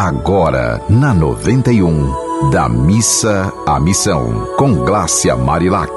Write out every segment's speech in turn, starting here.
agora na 91, da missa à missão, com Glácia Marilac.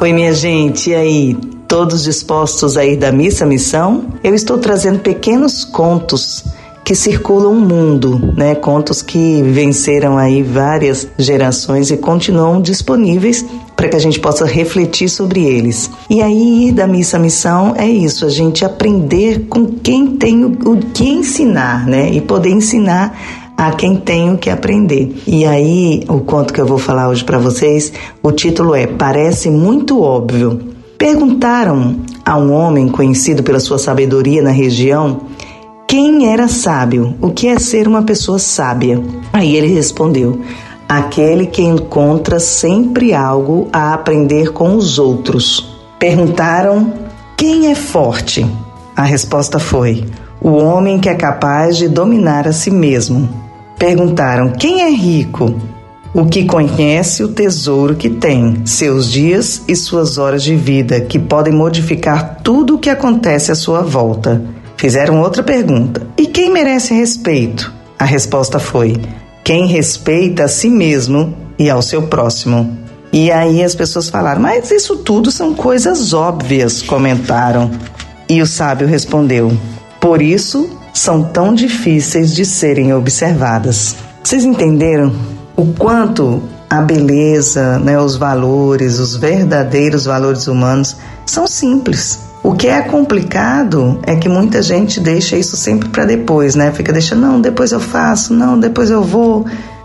Oi, minha gente, e aí? Todos dispostos a ir da missa à missão? Eu estou trazendo pequenos contos que circulam o mundo, né? Contos que venceram aí várias gerações e continuam disponíveis para que a gente possa refletir sobre eles. E aí ir da missa à missão é isso, a gente aprender com quem tem o, o que ensinar, né? E poder ensinar a quem tem o que aprender. E aí, o conto que eu vou falar hoje para vocês, o título é Parece muito óbvio. Perguntaram a um homem conhecido pela sua sabedoria na região quem era sábio? O que é ser uma pessoa sábia? Aí ele respondeu: Aquele que encontra sempre algo a aprender com os outros. Perguntaram: Quem é forte? A resposta foi: O homem que é capaz de dominar a si mesmo. Perguntaram: Quem é rico? O que conhece o tesouro que tem, seus dias e suas horas de vida, que podem modificar tudo o que acontece à sua volta. Fizeram outra pergunta: E quem merece respeito? A resposta foi: Quem respeita a si mesmo e ao seu próximo. E aí as pessoas falaram: Mas isso tudo são coisas óbvias, comentaram. E o sábio respondeu: Por isso são tão difíceis de serem observadas. Vocês entenderam o quanto a beleza, né, os valores, os verdadeiros valores humanos são simples. O que é complicado é que muita gente deixa isso sempre para depois, né? Fica deixando, não, depois eu faço, não, depois eu vou.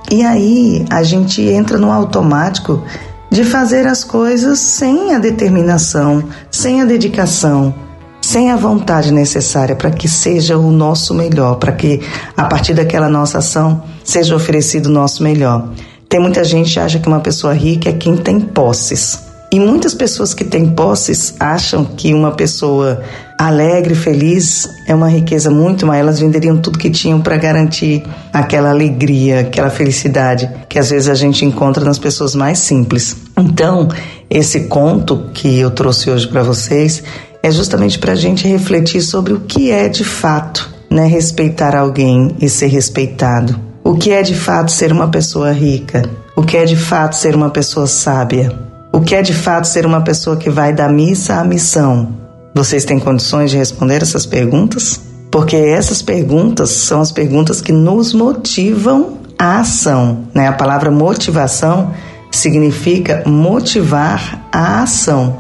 E aí a gente entra no automático de fazer as coisas sem a determinação, sem a dedicação, sem a vontade necessária para que seja o nosso melhor, para que a partir daquela nossa ação seja oferecido o nosso melhor. Tem muita gente que acha que uma pessoa rica é quem tem posses. E muitas pessoas que têm posses acham que uma pessoa alegre, feliz, é uma riqueza muito maior. Elas venderiam tudo que tinham para garantir aquela alegria, aquela felicidade que às vezes a gente encontra nas pessoas mais simples. Então, esse conto que eu trouxe hoje para vocês é justamente para a gente refletir sobre o que é de fato né, respeitar alguém e ser respeitado. O que é de fato ser uma pessoa rica? O que é de fato ser uma pessoa sábia? O que é de fato ser uma pessoa que vai da missa à missão? Vocês têm condições de responder essas perguntas? Porque essas perguntas são as perguntas que nos motivam à ação. Né? A palavra motivação significa motivar a ação.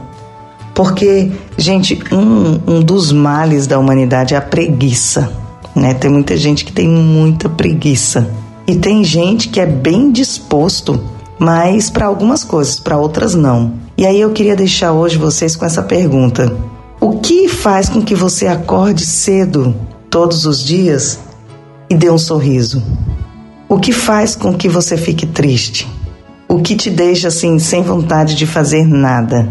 Porque, gente, um, um dos males da humanidade é a preguiça. Né? Tem muita gente que tem muita preguiça. E tem gente que é bem disposto mas para algumas coisas, para outras não. E aí eu queria deixar hoje vocês com essa pergunta: O que faz com que você acorde cedo todos os dias e dê um sorriso? O que faz com que você fique triste? O que te deixa assim sem vontade de fazer nada?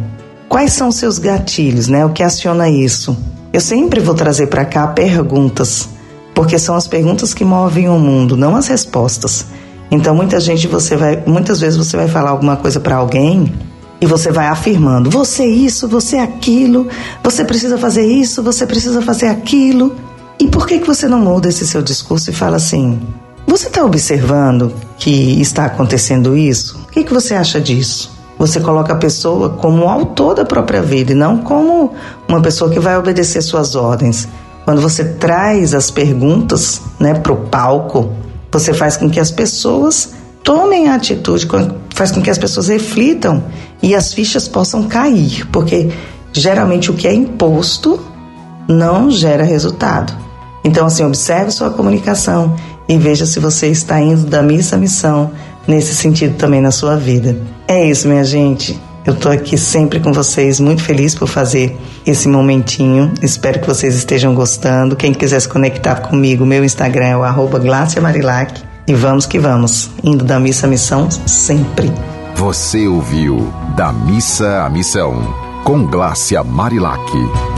Quais são os seus gatilhos, né? O que aciona isso? Eu sempre vou trazer para cá perguntas, porque são as perguntas que movem o mundo, não as respostas. Então, muita gente você vai, muitas vezes você vai falar alguma coisa para alguém e você vai afirmando: você isso, você aquilo, você precisa fazer isso, você precisa fazer aquilo. E por que que você não muda esse seu discurso e fala assim: você está observando que está acontecendo isso? O que, que você acha disso? Você coloca a pessoa como autor da própria vida e não como uma pessoa que vai obedecer suas ordens. Quando você traz as perguntas né, para o palco, você faz com que as pessoas tomem a atitude, faz com que as pessoas reflitam e as fichas possam cair, porque geralmente o que é imposto não gera resultado. Então, assim, observe sua comunicação e veja se você está indo da missa à missão nesse sentido também na sua vida. É isso, minha gente. Eu estou aqui sempre com vocês, muito feliz por fazer esse momentinho. Espero que vocês estejam gostando. Quem quiser se conectar comigo, meu Instagram é o arroba Marilac. E vamos que vamos, indo da missa à missão sempre. Você ouviu Da Missa à Missão, com Glácia Marilac.